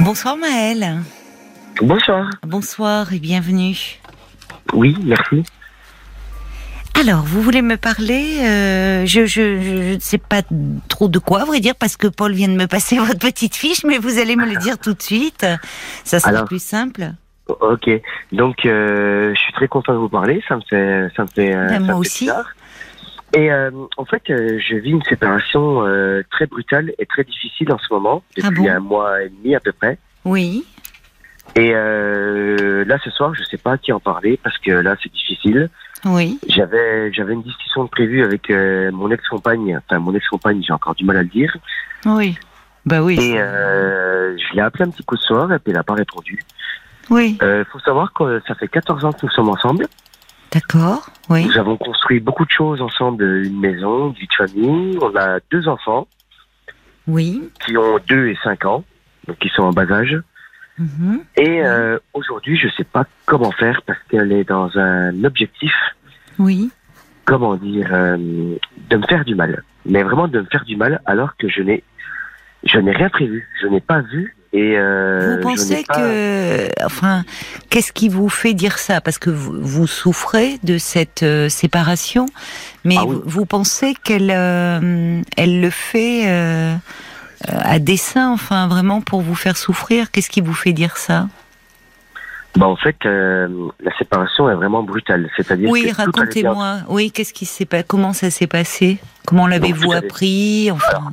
Bonsoir Maëlle. Bonsoir. Bonsoir et bienvenue. Oui, merci. Alors, vous voulez me parler euh, Je je ne sais pas trop de quoi, à vrai dire, parce que Paul vient de me passer votre petite fiche, mais vous allez me le dire tout de suite. Ça sera Alors. plus simple. Ok, donc euh, je suis très content de vous parler, ça me fait, ça me fait, euh, Ben, ça me moi fait aussi. bizarre. Et euh, en fait, euh, je vis une séparation euh, très brutale et très difficile en ce moment, Ah depuis bon un mois et demi à peu près. Oui. Et euh, là, ce soir, je sais pas à qui en parler parce que là, c'est difficile. Oui. J'avais, j'avais une discussion de prévue avec euh, mon ex-compagne. Enfin, mon ex-compagne, j'ai encore du mal à le dire. Oui. Bah oui. Et euh, je l'ai appelé un petit coup de soir et puis elle n'a pas répondu. Oui. Euh, faut savoir que ça fait 14 ans que nous sommes ensemble. D'accord. Oui. Nous avons construit beaucoup de choses ensemble, une maison, une vie de famille. On a deux enfants Oui. qui ont 2 et 5 ans, donc qui sont en bas âge. Mhm. Et euh, aujourd'hui, je sais pas comment faire parce qu'elle est dans un objectif, Oui. comment dire, euh, de me faire du mal. Mais vraiment de me faire du mal alors que je n'ai, je n'ai rien prévu. Je n'ai pas vu et euh, Vous pensez pas- que, enfin, qu'est-ce qui vous fait dire ça? Parce que vous, vous souffrez de cette euh, séparation, mais Ah oui. vous, vous pensez qu'elle, euh, elle le fait euh, à dessein, enfin, vraiment pour vous faire souffrir? Qu'est-ce qui vous fait dire ça? Bah en fait, la séparation est vraiment brutale. C'est-à-dire Oui, racontez-moi. Oui, qu'est-ce qui s'est pas Comment ça s'est passé? Comment l'avez-vous appris? Enfin,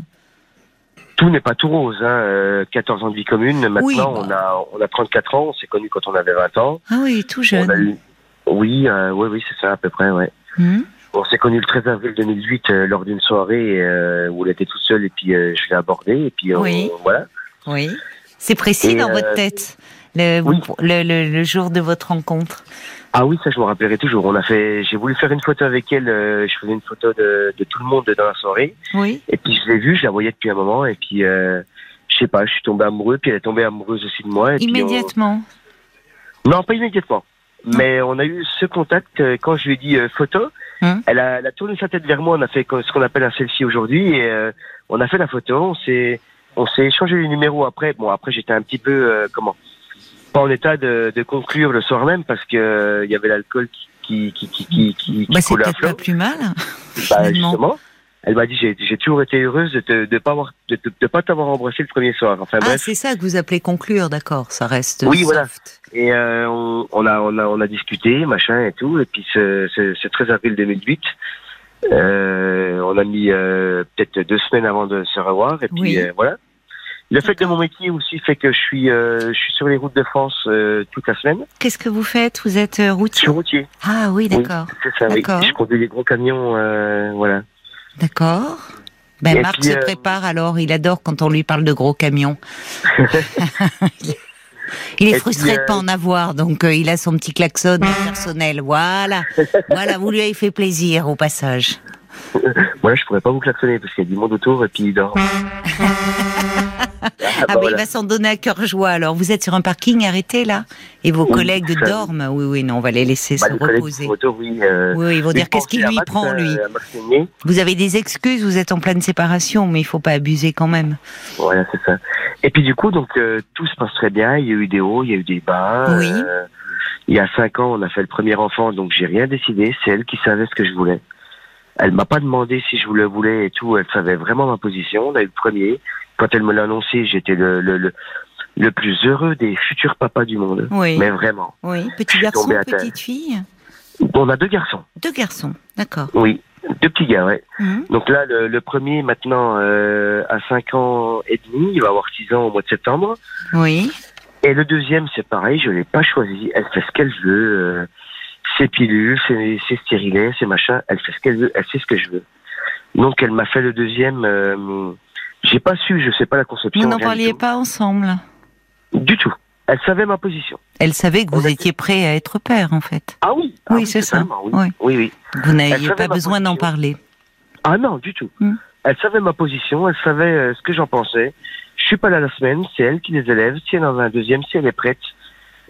tout n'est pas tout rose. Hein. euh, 14 ans de vie commune. Maintenant, Oui, bah. on a on a 34 ans. On s'est connus quand on avait 20 ans. ah oui, tout On a jeune. eu... Oui, euh, oui, oui, c'est ça à peu près. Ouais. Hmm On s'est connus le 13 avril 2008 euh, lors d'une soirée euh, où elle était toute seule et puis euh, je l'ai abordée et puis Oui. voilà. Oui. C'est précis Et, dans euh, votre tête. Le, oui. vous- le, le- le jour de votre rencontre? Ah oui, ça je me rappellerai toujours. On a fait, j'ai voulu faire une photo avec elle. euh, je faisais une photo de, de tout le monde dans la soirée Oui. et puis je l'ai vue, je la voyais depuis un moment et puis euh, je sais pas, je suis tombé amoureux puis elle est tombée amoureuse aussi de moi. Et puis on- Immédiatement. Non, pas immédiatement. Mais on a eu ce contact euh, quand je lui ai dit euh, photo. Hum. Elle, a, elle a tourné sa tête vers moi. On a fait ce qu'on appelle un selfie aujourd'hui et euh, on a fait la photo. On s'est, on s'est échangé les numéros après. Bon, après j'étais un petit peu euh, comment, pas en état de, de conclure le soir même parce que euh, il y avait l'alcool qui qui qui qui qui, qui Bah, c'est peut-être pas plus mal. Bah, justement. Elle m'a dit j'ai, j'ai toujours été heureuse de te, de pas avoir de, de- pas t'avoir embrassé le premier soir. Enfin Ah, c'est ça que vous appelez conclure, d'accord. Ça reste Oui, soft. voilà. Et euh, on, on a on a on a discuté, machin et tout. Et puis ce, ce, ce 13 avril 2008, euh, on a mis euh, peut-être deux semaines avant de se revoir. Et puis Oui. euh, voilà. Le fait de mon métier aussi fait que je suis euh, je suis sur les routes de France euh, toute la semaine. Qu'est-ce que vous faites Vous êtes euh, Je routier suis routier. Ah oui, d'accord. C'est ça. Oui. D'accord. Je conduis les gros camions. Euh, voilà. D'accord. Ben, Et Marc puis, se prépare alors. Il adore quand on lui parle de gros camions. il est Et frustré puis, de pas euh, en avoir, donc euh, il a son petit klaxon personnel. Voilà. voilà, vous lui avez fait plaisir au passage. Moi, je pourrais pas vous klaxonner parce qu'il y a du monde autour et puis il dort. Ah, bah, ben, il voilà. va s'en donner à cœur joie. Alors, vous êtes sur un parking arrêté là? Et vos Oui, collègues ça- dorment? Oui, oui, non, on va les laisser Bah, se les reposer. oui. euh, Oui, ils vont dire qu'est-ce qu'il lui Max, prend, lui? euh, Meunier. Vous avez des excuses, vous êtes en pleine séparation, mais il faut pas abuser quand même. Voilà, c'est ça. Et puis du coup, donc euh, tout se passe très bien. Il y a eu des hauts, il y a eu des bas. Oui. Euh, il y a cinq ans, on a fait le premier enfant, donc j'ai rien décidé. C'est elle qui savait ce que je voulais. Elle m'a pas demandé si je le voulais et tout. Elle savait vraiment ma position. On a eu le premier. Quand elle me l'a annoncé, j'étais le, le, le, le plus heureux des futurs papas du monde. Oui. Mais vraiment. Oui, petit garçon, petite fille On a deux garçons. Deux garçons, d'accord. Oui. Deux petits gars, ouais. Mhm. Donc là, le, le premier, maintenant, euh, a 5 ans et demi. Il va avoir 6 ans au mois de septembre. Oui, Et le deuxième, c'est pareil, je l'ai pas choisi. Elle fait ce qu'elle veut. Euh, ses pilules, ses, ses stérilets, ses machins. Elle fait ce qu'elle veut. Elle sait ce que je veux. Donc elle m'a fait le deuxième. Euh, j'ai pas su, je sais pas la conception. vous n'en parliez pas ensemble. Du tout. Elle savait ma position. Elle savait que vous étiez prêt à être père, en fait. Ah oui. Ah Oui, c'est ça. Oui. Oui. oui, oui. Vous n'aviez pas besoin d'en parler. Ah non, du tout. Hmm. Elle savait ma position, elle savait euh, ce que j'en pensais. Je suis pas là la semaine, c'est elle qui les élève. Si elle en a un deuxième, si elle est prête,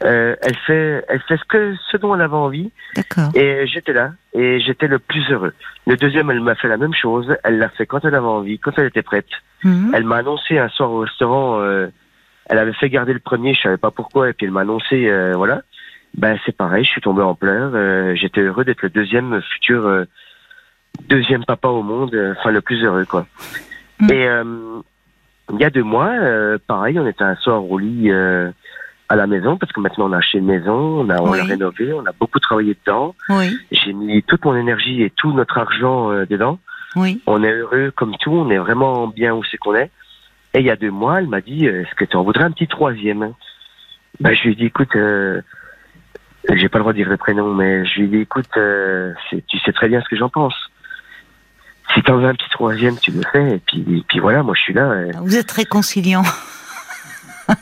euh, elle fait, elle fait ce que, ce dont elle avait envie. D'accord. Et j'étais là, et j'étais le plus heureux. Le deuxième, elle m'a fait la même chose. Elle l'a fait quand elle avait envie, quand elle était prête. Mhm. Elle m'a annoncé un soir au restaurant, euh, Elle avait fait garder le premier, je savais pas pourquoi, et puis elle m'a annoncé, euh, voilà. Ben c'est pareil, je suis tombé en pleurs. euh, J'étais heureux d'être le deuxième futur euh, deuxième papa au monde, euh, enfin le plus heureux quoi. Mm. Et euh, il y a deux mois, euh, pareil, on était un soir au lit euh, à la maison parce que maintenant on a acheté une maison, on a, on Oui. rénové, on a beaucoup travaillé dedans. Oui, J'ai mis toute mon énergie et tout notre argent euh, dedans. oui. On est heureux comme tout, on est vraiment bien où c'est qu'on est. Et il y a deux mois, elle m'a dit, euh, est-ce que tu en voudrais un petit troisième? Ben, Je lui ai dit, écoute, euh, j'ai pas le droit de dire le prénom, mais je lui ai dit, écoute, euh, tu sais très bien ce que j'en pense. Si t'en veux un petit troisième, tu le fais. Et puis, et puis voilà, moi je suis là. Vous êtes réconciliant.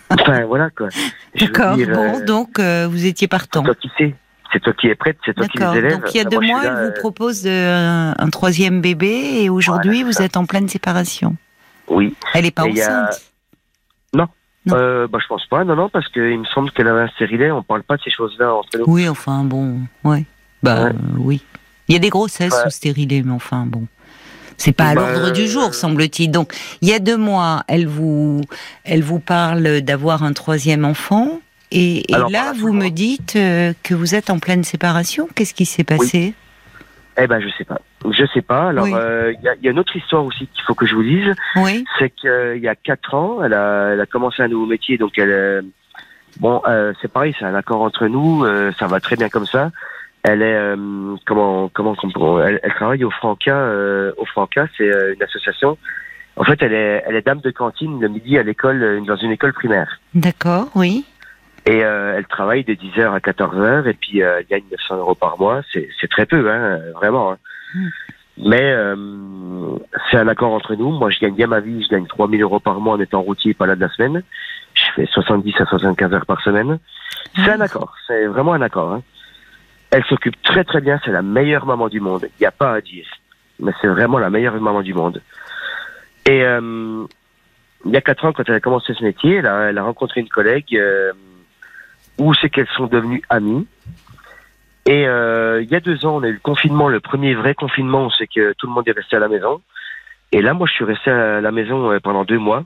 Enfin voilà quoi. D'accord. Bon, euh, donc euh, vous étiez partant. c'est toi qui sais, c'est toi qui es prête, c'est toi qui les élèves. Donc il y a deux moi, mois, elle vous euh, propose un troisième bébé et aujourd'hui Voilà, vous êtes en pleine séparation. Oui. Elle est pas Et a- enceinte. Non. Euh, bah, je pense pas, non, non, parce qu'il me semble qu'elle avait un stérilet, on parle pas de ces choses-là entre nous. Oui, enfin bon, ouais. Bah Ouais. oui. Il y a des grossesses Ouais. sous stérilet, mais enfin bon. C'est pas à Bah, l'ordre du euh, jour, semble-t-il. Donc, il y a deux mois, elle vous, elle vous parle d'avoir un troisième enfant, et, et Alors, là, vous me dites euh, que vous êtes en pleine séparation. Qu'est-ce qui s'est passé? Eh ben, je sais pas. Je sais pas. Alors, Oui. euh, il y, a, il y a une autre histoire aussi qu'il faut que je vous dise. Oui, C'est qu'il y a quatre ans, elle a, elle a commencé un nouveau métier, donc elle, euh, bon, euh, c'est pareil, c'est un accord entre nous, euh, ça va très bien comme ça. Elle est, euh, comment, comment, comment elle, elle travaille au Franca, euh, au Franca, c'est euh, une association. En fait, elle est, elle est dame de cantine le midi à l'école, euh, dans une école primaire. d'accord, oui. Et euh, elle travaille de 10h à 14h et puis euh, elle gagne 900 euros par mois. C'est, c'est très peu, hein, vraiment. hein. Mm. Mais euh, c'est un accord entre nous. Moi, je gagne bien ma vie. Je gagne 3000 euros par mois en étant routier pas là de la semaine. Je fais 70 à 75 heures par semaine. C'est un accord. C'est vraiment un accord. hein. Elle s'occupe très très bien. C'est la meilleure maman du monde. Il n'y a pas à dire. Mais c'est vraiment la meilleure maman du monde. Et euh, il y a quatre ans, quand elle a commencé ce métier, elle a, elle a rencontré une collègue euh, où c'est qu'elles sont devenues amies. Et euh, il y a deux ans, on a eu le confinement, le premier vrai confinement, c'est que tout le monde est resté à la maison. Et là, moi, je suis resté à la maison euh, pendant deux mois,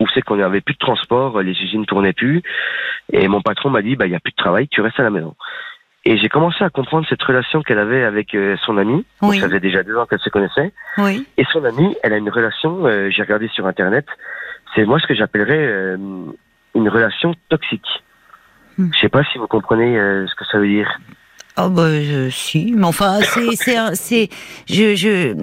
où c'est qu'on n'avait plus de transport, les usines tournaient plus. Et mon patron m'a dit, bah, il n'y a plus de travail, tu restes à la maison. Et j'ai commencé à comprendre cette relation qu'elle avait avec euh, son ami. Donc, Oui. Ça faisait déjà deux ans qu'elle se connaissait. Oui, Et son amie, elle a une relation, euh, j'ai regardé sur Internet, c'est moi ce que j'appellerais euh, une relation toxique. Hmm. Je sais pas si vous comprenez euh, ce que ça veut dire. Oh bah je- si, mais enfin c'est je je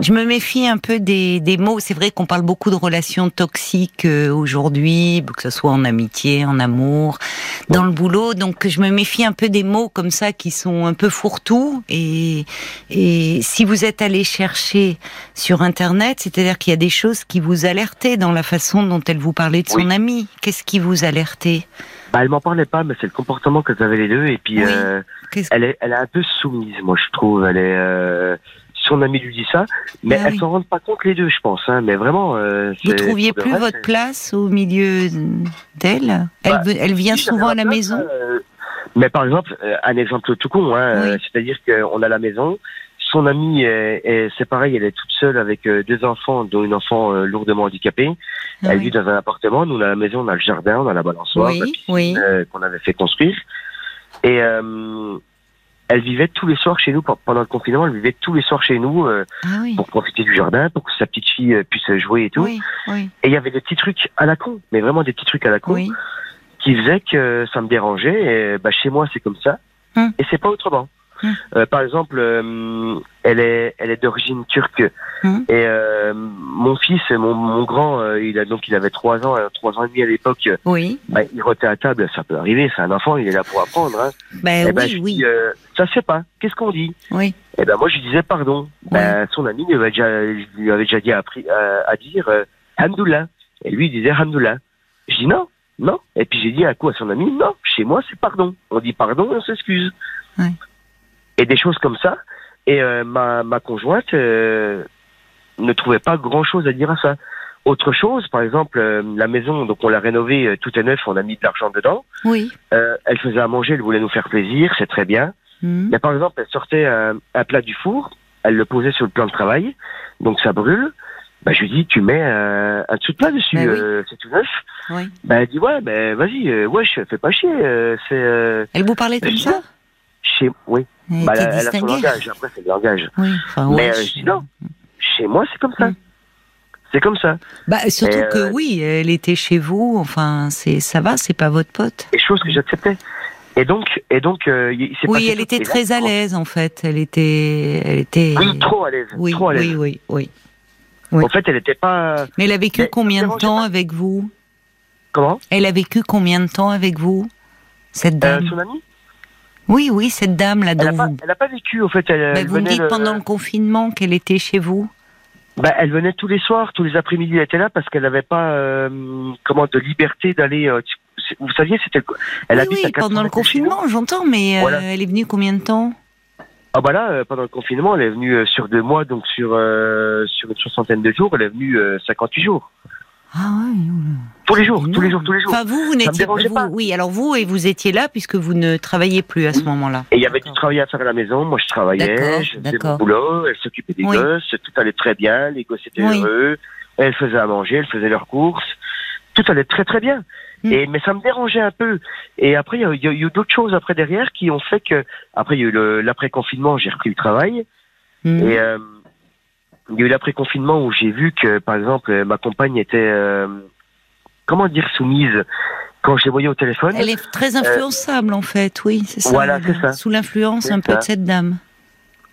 je me méfie un peu des des mots. C'est vrai qu'on parle beaucoup de relations toxiques euh, aujourd'hui, que ce soit en amitié, en amour, dans le boulot. Donc je me méfie un peu des mots comme ça qui sont un peu fourre-tout. Et et si vous êtes allé chercher sur internet, c'est-à-dire qu'il y a des choses qui vous alertaient dans la façon dont elle vous parlait de son ami. Qu'est-ce qui vous alertait? Bah, elle m'en parlait pas, mais c'est le comportement qu'elles avaient les deux. Et puis, Oui. euh, elle, est, elle est un peu soumise, moi, je trouve. Elle est, euh, son ami lui dit ça, mais Ah elles oui. s'en rendent pas compte les deux, je pense. Hein, mais vraiment. Euh, Vous trouviez plus reste, votre place au milieu d'elle? Elle, Bah, elle vient Si, souvent à la place, maison? euh, mais par exemple, euh, un exemple tout con, hein, Oui. euh, c'est-à-dire qu'on a la maison, son amie, est- est- c'est pareil, elle est toute seule avec euh, deux enfants, dont une enfant euh, lourdement handicapée. Ah Elle oui. vit dans un appartement, nous on a la maison, on a le jardin, on a la balançoire, Oui, oui. euh, qu'on avait fait construire. Et elle vivait tous les soirs chez nous pe- pendant le confinement. Elle vivait tous les soirs chez nous euh, Ah oui. pour profiter du jardin, pour que sa petite fille puisse jouer et tout. Oui, oui, Et il y avait des petits trucs à la con, mais vraiment des petits trucs à la con qui faisaient que ça me dérangeait. Et, bah, chez moi, c'est comme ça. Hum. Et c'est pas autrement. Euh, par exemple, euh, elle est, elle est d'origine turque. Hum. Et euh, mon fils, mon, mon grand, il a donc il avait trois ans, trois ans et demi à l'époque. Oui. Bah, il rotait à table, ça peut arriver. C'est un enfant, il est là pour apprendre. Hein. Ben Eh ben, oui, je oui, dis, euh, ça se fait pas. Qu'est-ce qu'on dit? Oui. Et ben moi, je lui disais pardon. Ben, son ami lui avait déjà, lui avait déjà dit à, à dire Hamdoullah. Et lui, il disait Hamdoullah. Je dis non, non. Et puis j'ai dit à quoi à son ami Non, chez moi, c'est pardon. On dit pardon et on s'excuse. Ouais. Et des choses comme ça. Et euh, ma, ma conjointe euh, ne trouvait pas grand-chose à dire à ça. Autre chose, par exemple, euh, la maison, donc on l'a rénovée, euh, tout est neuf, on a mis de l'argent dedans. Oui. Euh, elle faisait à manger, elle voulait nous faire plaisir, c'est très bien. Hum. Mais par exemple, elle sortait un, un plat du four, elle le posait sur le plan de travail, donc ça brûle. Bah, je lui dis, tu mets un, un dessous de plat dessus, Bah oui. euh, c'est tout neuf. Oui. Bah, elle dit, ouais, ben vas-y, euh, wesh, fais pas chier, euh, c'est euh, Elle vous parlait comme ça? Chez, oui. Bah, elle, elle a son langage, après c'est le langage. Oui, enfin, Mais ouais, euh, je dis non, chez moi c'est comme ça. Mm. C'est comme ça. Bah, surtout Et, que euh, oui, elle était chez vous, enfin, c'est ça va, c'est pas votre pote. Et chose que j'acceptais. Et donc, et donc, euh, il s'est Oui, elle était là, très à l'aise en fait. Elle était, elle était. Oui, trop à l'aise. Oui, trop à l'aise. oui, oui, oui. oui. En fait, elle était pas. Mais elle a vécu Mais combien de temps avec vous? Comment? Elle a vécu combien de temps avec vous Cette euh, dame? Son amie? Oui, oui, cette dame là Elle dont a, pas, vécu, en fait. Elle, Bah, elle vous me dites le- pendant le confinement qu'elle était chez vous. Bah, elle venait tous les soirs, tous les après-midi, elle était là parce qu'elle n'avait pas, euh, comment, de liberté d'aller. euh, vous saviez, c'était. le- Elle oui, habite oui, à 400 pendant le confinement, j'entends, mais euh, Voilà. elle est venue combien de temps? Ah bah là, pendant le confinement, elle est venue sur deux mois, donc sur euh, sur une soixantaine de jours, elle est venue euh, 58 jours. Ah ouais. Tous les jours, tous les jours, tous les jours. Enfin, vous, vous n'étiez pas. Oui, alors vous et vous étiez là puisque vous ne travailliez plus à ce moment-là. Et il y avait du travail à faire à la maison. Moi, je travaillais, D'accord, je faisais mon boulot. Elle s'occupait des Oui. gosses. Tout allait très bien. Les gosses étaient Oui. heureux. Elle faisait à manger, elle faisait leurs courses. Tout allait très très bien. Mm. Et mais ça me dérangeait un peu. Et après, il y a, il y a eu d'autres choses après derrière qui ont fait que après il y a eu le- l'après confinement, j'ai repris le travail. Hmm. Et euh, il y a eu l'après confinement où j'ai vu que par exemple ma compagne était euh, comment dire soumise quand je les voyais au téléphone. Elle est très influençable en fait, oui, c'est ça. Euh, Voilà, c'est est ça. Sous l'influence un peu de cette dame.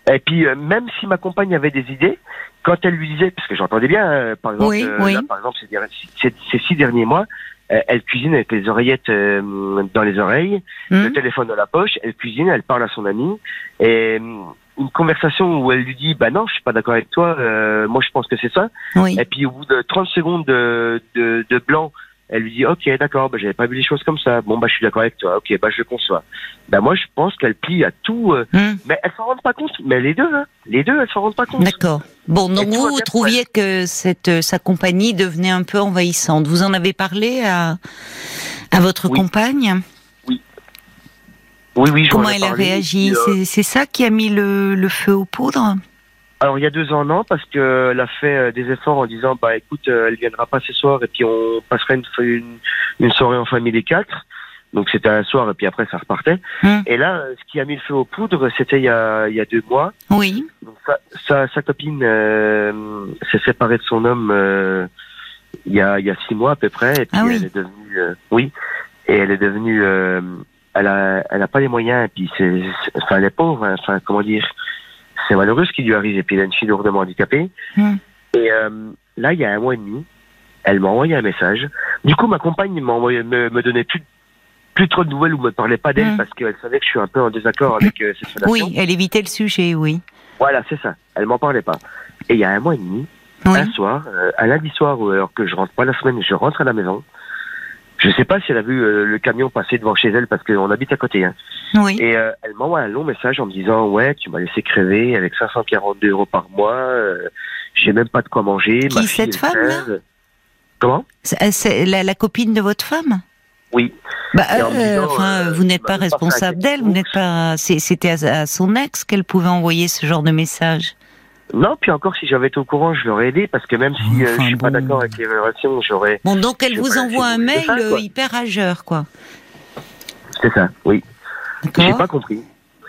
Et puis, euh, même si ma compagne avait des idées, quand elle lui disait, parce que j'entendais bien, euh, par exemple, Oui, euh, oui. là, par exemple, ces, derniers- ces- ces six derniers mois, euh, elle cuisine avec les oreillettes euh, dans les oreilles, le Hmm téléphone dans la poche, elle cuisine, elle parle à son ami, et euh, une conversation où elle lui dit, bah non, je suis pas d'accord avec toi, euh, moi je pense que c'est ça, oui. et puis au bout de 30 secondes de, de, de blanc, elle lui dit, ok, d'accord, bah, j'avais pas vu les choses comme ça, bon, bah je suis d'accord avec toi, ok, bah je le conçois. Bah moi je pense qu'elle plie à tout, euh, Hmm, mais elles s'en rendent pas compte. Mais les deux, hein. Les deux, elles s'en rendent pas compte. D'accord. Bon, donc vous, trouviez que cette euh, sa compagnie devenait un peu envahissante. Vous en avez parlé à à votre Oui. compagne? Oui, oui, Comment elle a réagi euh, C'est ça qui a mis le, le feu aux poudres Alors il y a deux ans, non, parce qu'elle a fait euh, des efforts en disant, bah écoute, euh, elle viendra pas ce soir et puis on passera une, une, une soirée en famille les quatre. Donc c'était un soir et puis après ça repartait. Hmm. Et là, euh, ce qui a mis le feu aux poudres, c'était il y a, il y a deux mois. Oui. Donc sa, sa, sa copine euh, s'est séparée de son homme euh, il y a il y a six mois à peu près. Et puis Ah oui. elle est devenue euh, oui, et elle est devenue euh, elle a elle a pas les moyens puis c'est enfin elle est pauvre. hein. Enfin comment dire, c'est malheureux ce qui lui arrive. Et puis elle a une fille lourdement handicapée. Hmm. Et euh, là il y a un mois et demi, elle m'a envoyé un message. Du coup ma compagne envoyé me, me donnait plus plus trop de nouvelles ou me parlait pas d'elle Hmm. parce qu'elle savait que je suis un peu en désaccord avec euh, cette relation. Oui, elle évitait le sujet, oui. Voilà, c'est ça. Elle m'en parlait pas. Et il y a un mois et demi, Oui. un soir, euh, un lundi soir, ou alors que je rentre pas la semaine, je rentre à la maison. Je sais pas si elle a vu euh, le camion passer devant chez elle parce qu'on habite à côté. Hein. Oui. Et euh, elle m'envoie un long message en me disant ouais, tu m'as laissé crever avec 542 euros par mois. euh, J'ai même pas de quoi manger. Qui, ma fille, cette crève. Comment? C'est- C'est la, la copine de votre femme? Oui. bah, euh, disant, enfin, euh, vous n'êtes pas responsable d'elle, vous n'êtes pas. C'était à, à son ex qu'elle pouvait envoyer ce genre de message. Non, puis encore si j'avais été au courant, je l'aurais aidé parce que même si euh, Enfin, je suis pas bon. d'accord avec les relations, j'aurais. Bon, donc elle vous envoie un mail ça, quoi. euh, hyper rageur, quoi. C'est ça. Oui. J'ai pas compris.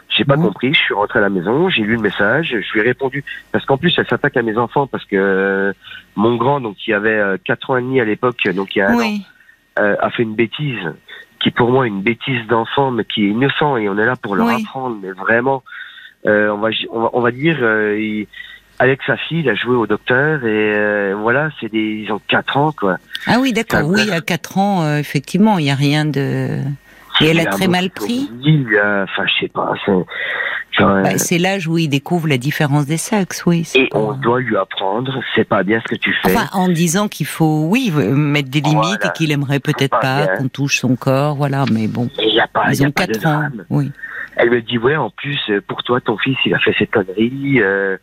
J'ai pas Bon. compris. Je suis rentré à la maison, j'ai lu le message, je lui ai répondu parce qu'en plus elle s'attaque à mes enfants parce que euh, mon grand donc qui avait euh, quatre ans et demi à l'époque donc il y a un an, euh, a fait une bêtise qui pour moi est une bêtise d'enfant mais qui est innocent et on est là pour leur Oui. apprendre mais vraiment euh, on va on va, on va dire euh, il- avec sa fille il a joué au docteur et euh, voilà c'est des ils ont quatre ans quoi. Ah oui, d'accord. Oui, à 4 ans, euh, effectivement, il n'y a rien de. Et elle a très mal pris? Il a- Enfin je sais pas Bah, C'est l'âge où il découvre la différence des sexes, oui. Et pas- on doit lui apprendre, c'est pas bien ce que tu fais. Enfin, en disant qu'il faut, oui, euh, mettre des limites Voilà. et qu'il aimerait peut-être pas qu'on touche son corps, voilà, mais bon. il n'y a pas, il Ils y a ont de 4 ans, oui. Elle me dit, ouais, en plus, euh, pour toi, ton fils, il a fait cette connerie, euh,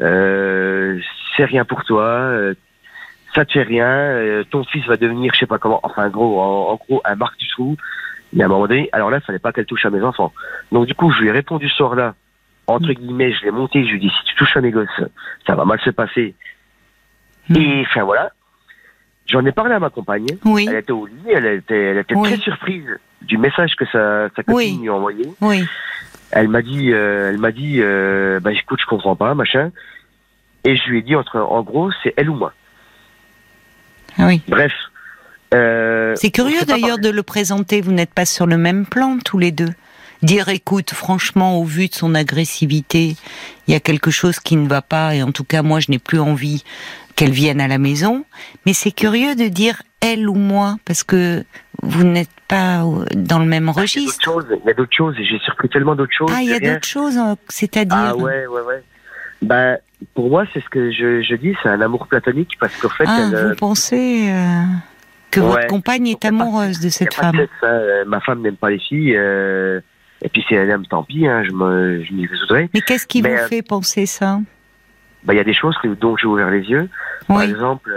euh, c'est rien pour toi, euh, ça te fait rien, euh, ton fils va devenir, je sais pas comment, enfin, gros, en, en gros, un marque du trou. Mais à un moment donné, alors là, il fallait pas qu'elle touche à mes enfants. Donc, du coup, je lui ai répondu ce soir-là, entre guillemets, je l'ai monté, je lui ai dit, si tu touches à mes gosses, ça va mal se passer. Hmm. Et enfin voilà, j'en ai parlé à ma compagne. Oui, Elle était au lit, elle était, elle était Oui. très surprise du message que sa, sa copine Oui. lui a envoyé. oui. Elle m'a dit, euh, elle m'a dit, euh, bah écoute, je comprends pas, machin. Et je lui ai dit entre, en gros, c'est elle ou moi. Ah oui. Bref. Euh, C'est curieux d'ailleurs de le présenter. Vous n'êtes pas sur le même plan tous les deux. Dire, écoute, franchement, au vu de son agressivité, il y a quelque chose qui ne va pas, et en tout cas, moi, je n'ai plus envie qu'elle vienne à la maison. Mais c'est curieux de dire elle ou moi, parce que vous n'êtes pas euh, dans le même Il y a d'autres registre. choses, il y a d'autres choses, j'ai surpris tellement d'autres choses. Ah, il y a d'autres choses, c'est-à-dire. Ah ouais, ouais, ouais. Ben, pour moi, c'est ce que je, je dis, c'est un amour platonique, parce qu'en fait, Ah, elle, euh, vous pensez euh, que Ouais. votre compagne est amoureuse de cette de femme hein, euh, ma femme n'aime pas les filles, euh, et puis si elle aime, tant pis, hein, je m'y résoudrai. Mais qu'est-ce qui Mais, vous euh, fait penser ça? Ben, il y a des choses que, dont j'ai ouvert les yeux. Par exemple,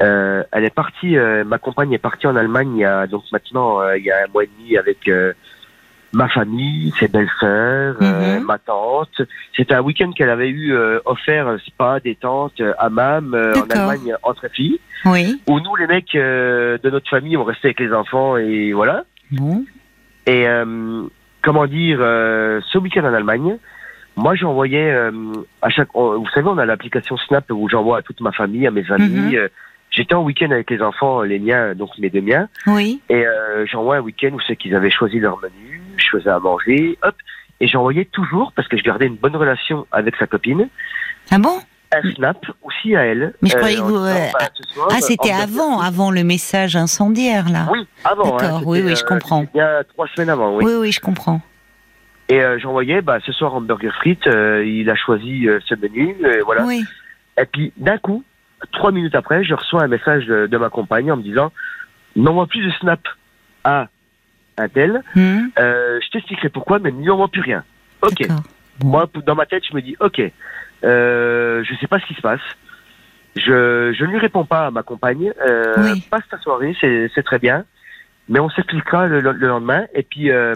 euh, elle est partie, ma compagne est partie en Allemagne il y a donc maintenant il y a un mois et demi avec ma famille, ses belles-sœurs, euh, Mhm. ma tante. C'était un week-end qu'elle avait eu euh, offert spa, détente, hammam euh, en. Allemagne entre filles. Oui. Où nous les mecs euh, de notre famille on restait avec les enfants et voilà. Bon. Et euh, comment dire, euh, ce week-end en Allemagne, moi j'envoyais euh, à chaque, oh, vous savez, on a l'application Snap où j'envoie à toute ma famille, à mes amis. Mhm. euh, J'étais en week-end avec les enfants, les miens, donc mes deux miens, Oui. et euh, j'envoie un week-end où c'est qu'ils avaient choisi leur menu, je faisais à manger, hop, et j'envoyais toujours parce que je gardais une bonne relation avec sa copine, Ah bon? Un Snap aussi à elle. Mais je croyais que vous, disant, euh, bah, soir, Ah, c'était avant, avant le message incendiaire, là. Oui, avant. hein, D'accord, oui, oui, je euh, comprends. c'était Bien trois semaines avant, oui. Oui, oui, je comprends. Et euh, j'envoyais, bah, ce soir hamburger frites, euh, il a choisi euh, ce menu, euh, voilà. Oui. Et puis d'un coup, trois minutes après, je reçois un message de, de ma compagne en me disant, n'envoie plus de snap à un tel, euh, je t'expliquerai pourquoi, mais n'y envoie plus rien. Ok. Moi, dans ma tête, je me dis, ok, euh, je sais pas ce qui se passe. Je, je ne lui réponds pas à ma compagne. Euh, Oui. Passe ta soirée, c'est c'est très bien. Mais on s'expliquera le, le lendemain. Et puis, euh,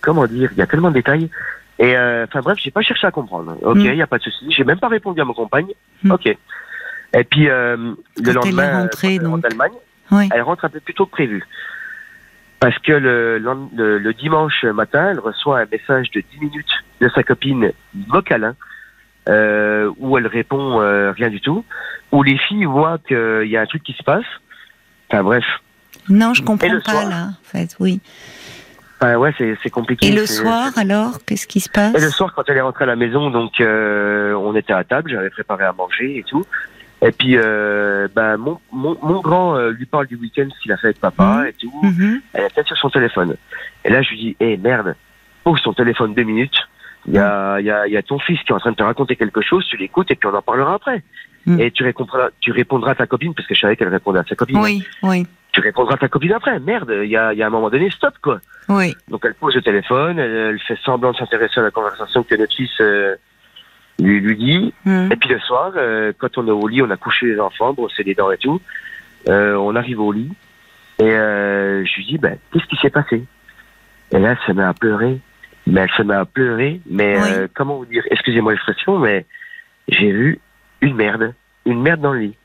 comment dire, il y a tellement de détails. Et euh, enfin bref, j'ai pas cherché à comprendre. Ok, il Mm. y a pas de souci. J'ai même pas répondu à ma compagne. Mm. Ok. Et puis euh, le lendemain, rentrée, elle rentre donc. d'Allemagne, Oui. elle rentre un peu plus tôt que prévu. Parce que le, lend- le, le dimanche matin, elle reçoit un message de 10 minutes de sa copine vocale, euh, où elle répond euh, rien du tout, où les filles voient qu'il y a un truc qui se passe. Enfin bref, Non, je comprends pas, soir là, en fait, oui. enfin, ouais, c'est compliqué. Et le soir, alors, qu'est-ce qui se passe Et le soir, quand elle est rentrée à la maison, donc euh, on était à table, j'avais préparé à manger et tout. Et puis, euh, ben, mon, mon, mon grand euh, lui parle du week-end, ce qu'il a fait avec papa Mhm. et tout. Mhm. Elle est peut-être sur son téléphone. Et là, je lui dis, hé, merde, pose ton téléphone deux minutes. Il y a, il y, a, il y a ton fils qui est en train de te raconter quelque chose, tu l'écoutes et puis on en parlera après. Et tu répondras, tu répondras à ta copine, parce que je savais qu'elle répondait à sa copine. Oui, oui, Tu répondras à ta copine après. Merde, il y a, il y a un moment donné, stop, quoi. oui. Donc elle pose le téléphone, elle, elle fait semblant de s'intéresser à la conversation que notre fils euh, lui, lui dit. Et puis le soir, euh, quand on est au lit, on a couché les enfants, brossé les dents et tout. Euh, on arrive au lit et euh, je lui dis, ben, qu'est-ce qui s'est passé? Et là, elle se met à pleurer. Mais elle se met à pleurer. Mais Oui. euh, comment vous dire? Excusez-moi l'expression, mais j'ai vu une merde, une merde dans le lit.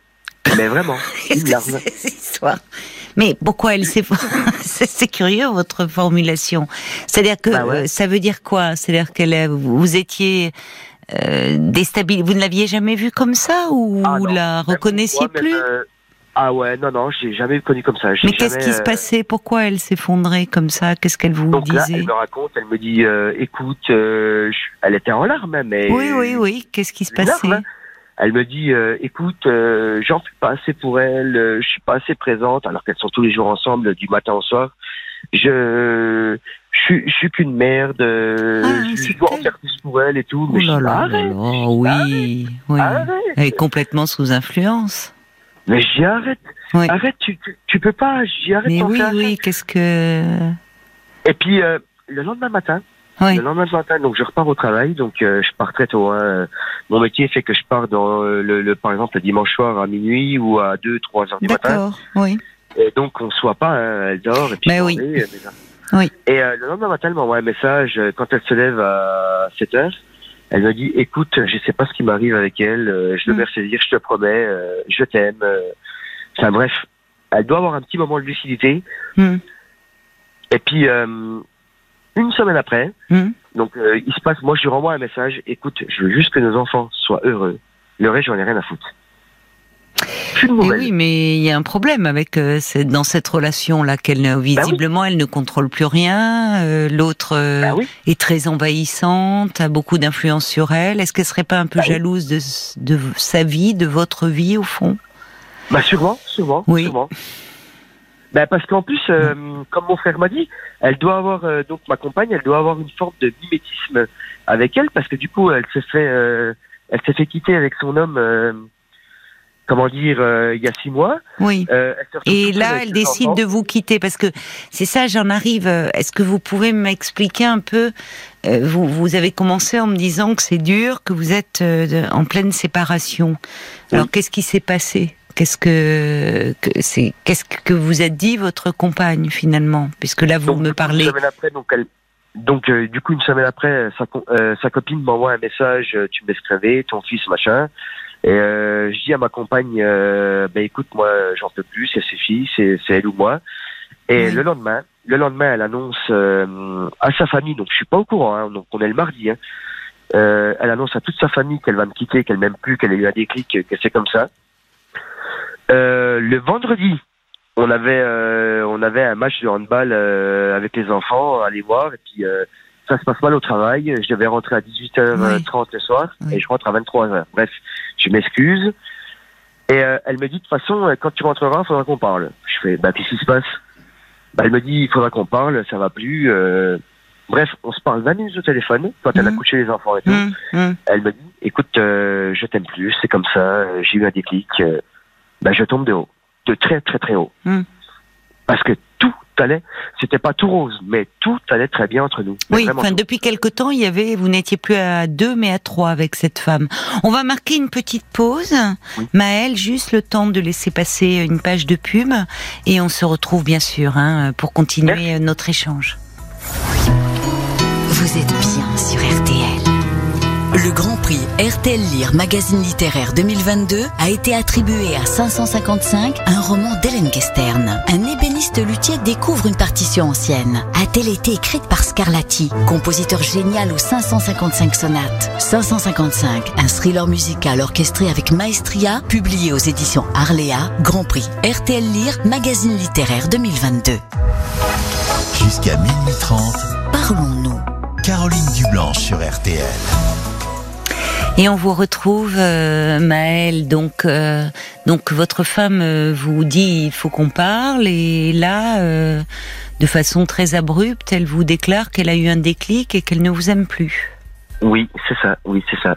Mais vraiment, une larme. cette histoire? Mais pourquoi elle s'est... c'est curieux votre formulation. C'est-à-dire que Bah ouais. euh, ça veut dire quoi? C'est-à-dire que là, vous vous étiez euh, déstabilisé. Vous ne l'aviez jamais vue comme ça ou Ah vous non, la même reconnaissiez moi, même, plus euh, Ah ouais, non, non, j'ai jamais connu comme ça. Mais qu'est-ce qui se euh, passait? Pourquoi elle s'effondrait comme ça? Qu'est-ce qu'elle vous Donc là, disait? elle me raconte, elle me dit, euh, écoute, euh, je- elle était en larmes, hein, mais Oui, oui, oui. Qu'est-ce qui se passait? hein. Elle me dit, euh, écoute, j'en fais pas assez pour elle, je suis pas assez présente, alors qu'elles sont tous les jours ensemble, du matin au soir. Je, je, suis- je suis qu'une merde, euh, Ah, je, dois en plus pour elle et tout. Oh Mais je là là arrête, là, oui, oui. arrête. Elle est complètement sous influence. Mais j'y arrête, Oui. arrête, tu, tu, tu peux pas, j'y arrête. Mais oui, oui, qu'est-ce que... Et puis, euh, le lendemain matin, Oui, Le lendemain matin, donc je repars au travail, donc euh, je pars très tôt. hein. Mon métier fait que je pars dans euh, le, le- par exemple le dimanche soir à minuit ou à 2 3 heures du matin. d'accord, oui. Et donc on se voit pas, hein, elle dort et puis Mais oui. euh, mais. Oui. Et euh, le lendemain matin, elle m'envoie un message euh, quand elle se lève à 7 heures. Elle me dit, écoute, je sais pas ce qui m'arrive avec elle, euh, je devais Mm. dire, je te promets, je t'aime. Enfin bref, elle doit avoir un petit moment de lucidité. Hmm. Et puis, euh, une semaine après, Hmm. donc euh, il se passe, moi je lui renvoie un message, écoute, je veux juste que nos enfants soient heureux. Le reste, j'en ai rien à foutre. Et oui, mais il y a un problème avec euh, cette- dans cette relation là qu'elle ne- visiblement elle ne contrôle plus rien. euh, L'autre euh, Bah oui. est très envahissante, a beaucoup d'influence sur elle. Est-ce qu'elle serait pas un peu Bah oui. jalouse de, sa vie, de votre vie au fond? Bah sûrement, sûrement, Oui. sûrement. Bah parce qu'en plus, euh, comme mon frère m'a dit, elle doit avoir euh, donc ma compagne, elle doit avoir une forme de mimétisme avec elle parce que du coup, elle s'est fait, euh, elle s'est fait quitter avec son homme, euh, comment dire, euh, il y a six mois. Oui. Euh, Et là, elle décide enfants. de vous quitter parce que c'est ça, j'en arrive. euh, Est-ce que vous pouvez m'expliquer un peu euh, vous, vous avez commencé en me disant que c'est dur, que vous êtes en pleine séparation. Alors, Oui. qu'est-ce qui s'est passé? Qu'est-ce que, c'est Qu'est-ce que vous a dit votre compagne finalement? Puisque là, vous Donc, me parlez. Une semaine après, donc, elle, donc du coup, une semaine après, sa, co- sa copine m'envoie un message, tu me laisses crever, ton fils, machin. Et euh, je dis à ma compagne, euh, ben écoute, moi, j'en peux plus, c'est filles, c'est elle ou moi. Et Oui. le lendemain, le lendemain, elle annonce euh, à sa famille, donc je suis pas au courant, hein, donc on est le mardi. Hein, euh, elle annonce à toute sa famille qu'elle va me quitter, qu'elle m'aime plus, qu'elle a eu un déclic, que c'est comme ça. Euh, le vendredi, on avait euh, on avait un match de handball euh, avec les enfants aller voir et puis euh, ça se passe mal au travail. Je devais rentrer à 18h30 le soir Oui. et je rentre à 23h. Bref, je m'excuse. Et euh, elle me dit de toute façon euh, quand tu rentreras, il faudra qu'on parle. Je fais bah qu'est-ce qui se passe? Bah elle me dit il faudra qu'on parle, ça va plus. euh. Bref, on se parle 20 minutes au téléphone quand elle a Mhm. couché les enfants et tout. Hum, hum. Elle me dit écoute euh, je t'aime plus, c'est comme ça, j'ai eu un déclic. bah je tombe de haut, de très très très haut. Parce que allait, c'était pas tout rose, mais tout allait très bien entre nous. Mais Oui, enfin, depuis quelque temps, il y avait, vous n'étiez plus à deux, mais à trois avec cette femme. On va marquer une petite pause. Oui. Maëlle, juste le temps de laisser passer une page de pub, et on se retrouve bien sûr hein, pour continuer Merci. notre échange. Vous êtes bien sur RTL. Le Grand Prix RTL Lire Magazine littéraire 2022 a été attribué à 555, un roman d'Hélène Gestern. Un ébéniste luthier découvre une partition ancienne. A-t-elle été écrite par Scarlatti, compositeur génial aux 555 sonates 555, un thriller musical orchestré avec maestria, publié aux éditions Arléa, Grand Prix RTL Lire Magazine littéraire 2022. Jusqu'à minuit 30, Parlons-nous. Caroline Dublanche sur RTL. Et on vous retrouve, euh, Maëlle. Donc, euh, donc votre femme euh, vous dit il faut qu'on parle, et là, euh, de façon très abrupte, elle vous déclare qu'elle a eu un déclic et qu'elle ne vous aime plus. Oui, c'est ça, oui, c'est ça.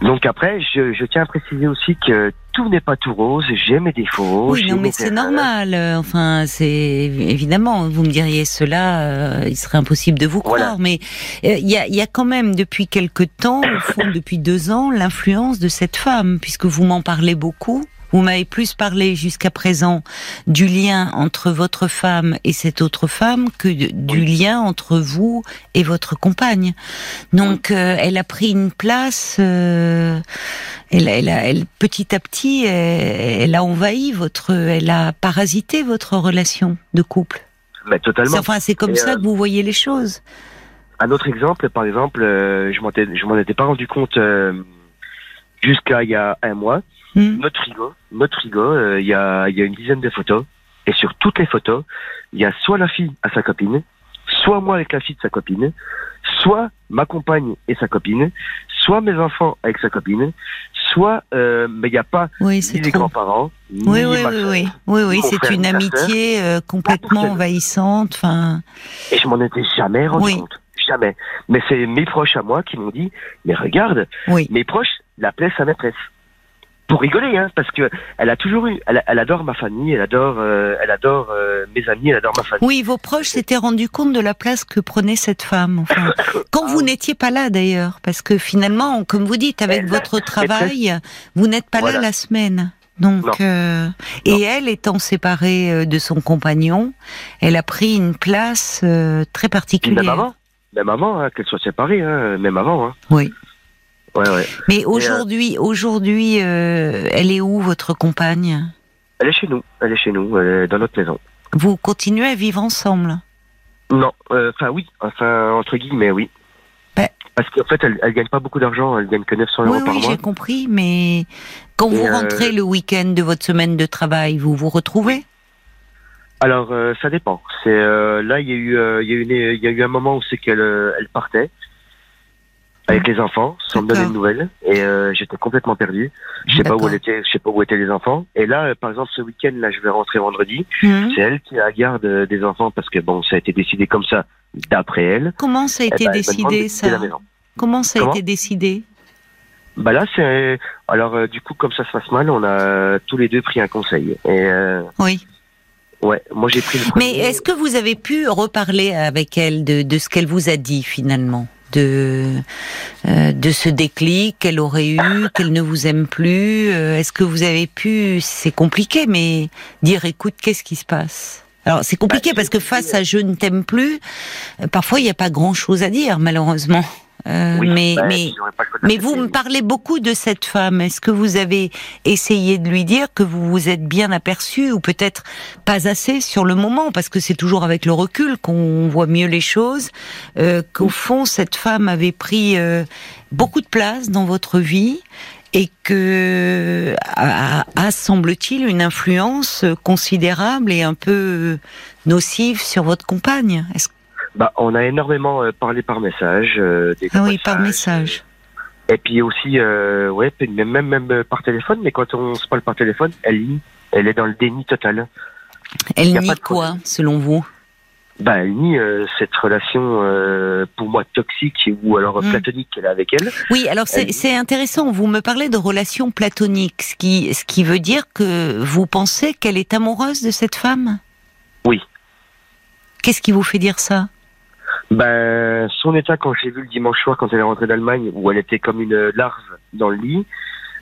Donc après, je, je tiens à préciser aussi que tout n'est pas tout rose, j'ai mes défauts. Oui, non, mais c'est normal. euh, Enfin, c'est évidemment, vous me diriez cela, euh, il serait impossible de vous croire. Voilà. Mais euh, il y, a, il y a quand même depuis quelque temps, au fond, depuis deux ans, l'influence de cette femme, puisque vous m'en parlez beaucoup. Vous m'avez plus parlé jusqu'à présent du lien entre votre femme et cette autre femme que de- du lien entre vous et votre compagne. Donc, euh, elle a pris une place. euh, elle, elle, a- elle- petit à petit, elle, elle a envahi votre, elle a parasité votre relation de couple. Mais totalement. Enfin, c'est comme Et, ça euh, que vous voyez les choses. Un autre exemple, par exemple, euh, je m'en étais- je m'en étais pas rendu compte euh, jusqu'à il y a un mois. Hmm Notre frigo, notre frigo, euh, il y, a, y a une dizaine de photos. Et sur toutes les photos, il y a soit la fille à sa copine, soit moi avec la fille de sa copine, soit ma compagne et sa copine, soit mes enfants avec sa copine, soit, euh, mais il n'y a pas oui, ni les grands-parents, Oui, oui, oui, oui, oui, oui, c'est une amitié euh, complètement envahissante. Enfin, Et je m'en étais jamais rendu compte. Jamais. Mais c'est mes proches à moi qui m'ont dit, mais regarde, mes proches l'appelaient sa maîtresse. Pour rigoler, hein, parce que elle a toujours eu, elle, elle adore ma famille, elle adore, euh, elle adore euh, mes amis, elle adore ma famille. Oui, vos proches s'étaient rendus compte de la place que prenait cette femme. Enfin, quand Ah vous oui. n'étiez pas là d'ailleurs, parce que finalement, comme vous dites, avec Elle- votre travail, vous n'êtes pas là la semaine. Donc, euh, et elle étant séparée euh, de son compagnon, elle a pris une place euh, très Puis même particulière. avant, même avant, hein, qu'elle soit séparée, hein, même avant. Hein. Oui. Ouais, ouais. Mais aujourd'hui, aujourd'hui, euh, elle est où votre compagne? Elle est chez nous. Elle est chez nous, elle est dans notre maison. Vous continuez à vivre ensemble? Non, euh, enfin oui, enfin entre guillemets oui. Ben- Parce qu'en fait, elle, elle gagne pas beaucoup d'argent, elle gagne que 900 euros Oui, par oui, mois. j'ai compris, mais quand vous Et, euh, rentrez le week-end de votre semaine de travail, vous vous retrouvez? Alors euh, ça dépend. C'est euh, là il y a eu euh, y y a un moment où c'est qu'elle euh, elle partait avec les enfants sans me donner de nouvelles et euh, j'étais complètement perdu. Je sais pas où elle était, je sais pas où étaient les enfants. Et là euh, par exemple ce week-end là je vais rentrer vendredi. Hum. C'est elle qui a la garde euh, des enfants parce que bon ça a été décidé comme ça d'après elle. Comment ça a Eh été ben, elle de décidé quitter la ça maison. Comment ça a Comment été décidé Bah là c'est alors euh, du coup comme ça se passe mal on a tous les deux pris un conseil et euh, Oui. ouais moi j'ai pris le Mais premier. est-ce que vous avez pu reparler avec elle de, de ce qu'elle vous a dit finalement? De, euh, de ce déclic qu'elle aurait eu, qu'elle ne vous aime plus euh, Est-ce que vous avez pu, c'est compliqué, mais dire écoute, qu'est-ce qui se passe? Alors c'est compliqué Bah, parce que face à je ne t'aime plus, euh, parfois il n'y a pas grand-chose à dire malheureusement. Euh, Oui, mais vous me parlez beaucoup de cette femme. Est-ce que vous avez essayé de lui dire que vous vous êtes bien aperçu ou peut-être pas assez sur le moment? Parce que c'est toujours avec le recul qu'on voit mieux les choses, euh, qu'au fond cette femme avait pris euh, beaucoup de place dans votre vie et que a, a, semble-t-il une influence considérable et un peu nocive sur votre compagne. Est-ce Bah, on a énormément euh, parlé par message. euh, des ah oui, par message. Et puis aussi, euh, ouais, même, même même par téléphone. Mais quand on se parle par téléphone, elle nie. Elle est dans le déni total. Elle nie quoi, selon vous? Bah, elle nie euh, cette relation euh, pour moi toxique ou alors Mm. platonique qu'elle a avec elle. Oui, alors c'est Elle- intéressant. Vous me parlez de relations platoniques, ce qui, ce qui veut dire que vous pensez qu'elle est amoureuse de cette femme? Oui. Qu'est-ce qui vous fait dire ça? Ben, son état quand j'ai vu le dimanche soir quand elle est rentrée d'Allemagne où elle était comme une larve dans le lit.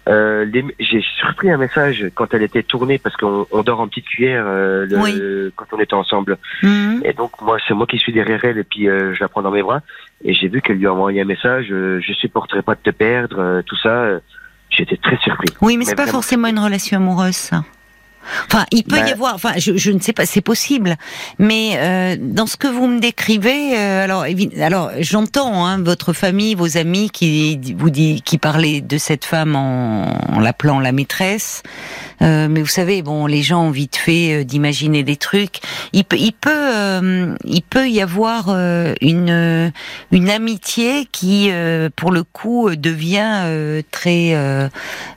Euh, j'ai surpris un message quand elle était tournée parce qu'on on dort en petite cuillère euh, le- Oui. quand on était ensemble. Mhm. Et donc moi c'est moi qui suis derrière elle et puis euh, je la prends dans mes bras et j'ai vu qu'elle lui a envoyé un message euh, je supporterai pas de te perdre euh, tout ça euh, j'étais très surpris. Oui, mais c'est Mais pas vraiment. forcément une relation amoureuse, ça. Enfin, il peut y Ben- avoir. Enfin, je, je ne sais pas, c'est possible. Mais euh, dans ce que vous me décrivez, euh, alors, alors, j'entends hein, votre famille, vos amis qui vous dit, qui parlaient de cette femme en, en l'appelant la maîtresse. Euh, mais vous savez, bon, les gens ont vite fait euh, d'imaginer des trucs. Il peut, il peut, euh, il peut y avoir euh, une une amitié qui, euh, pour le coup, devient euh, très euh,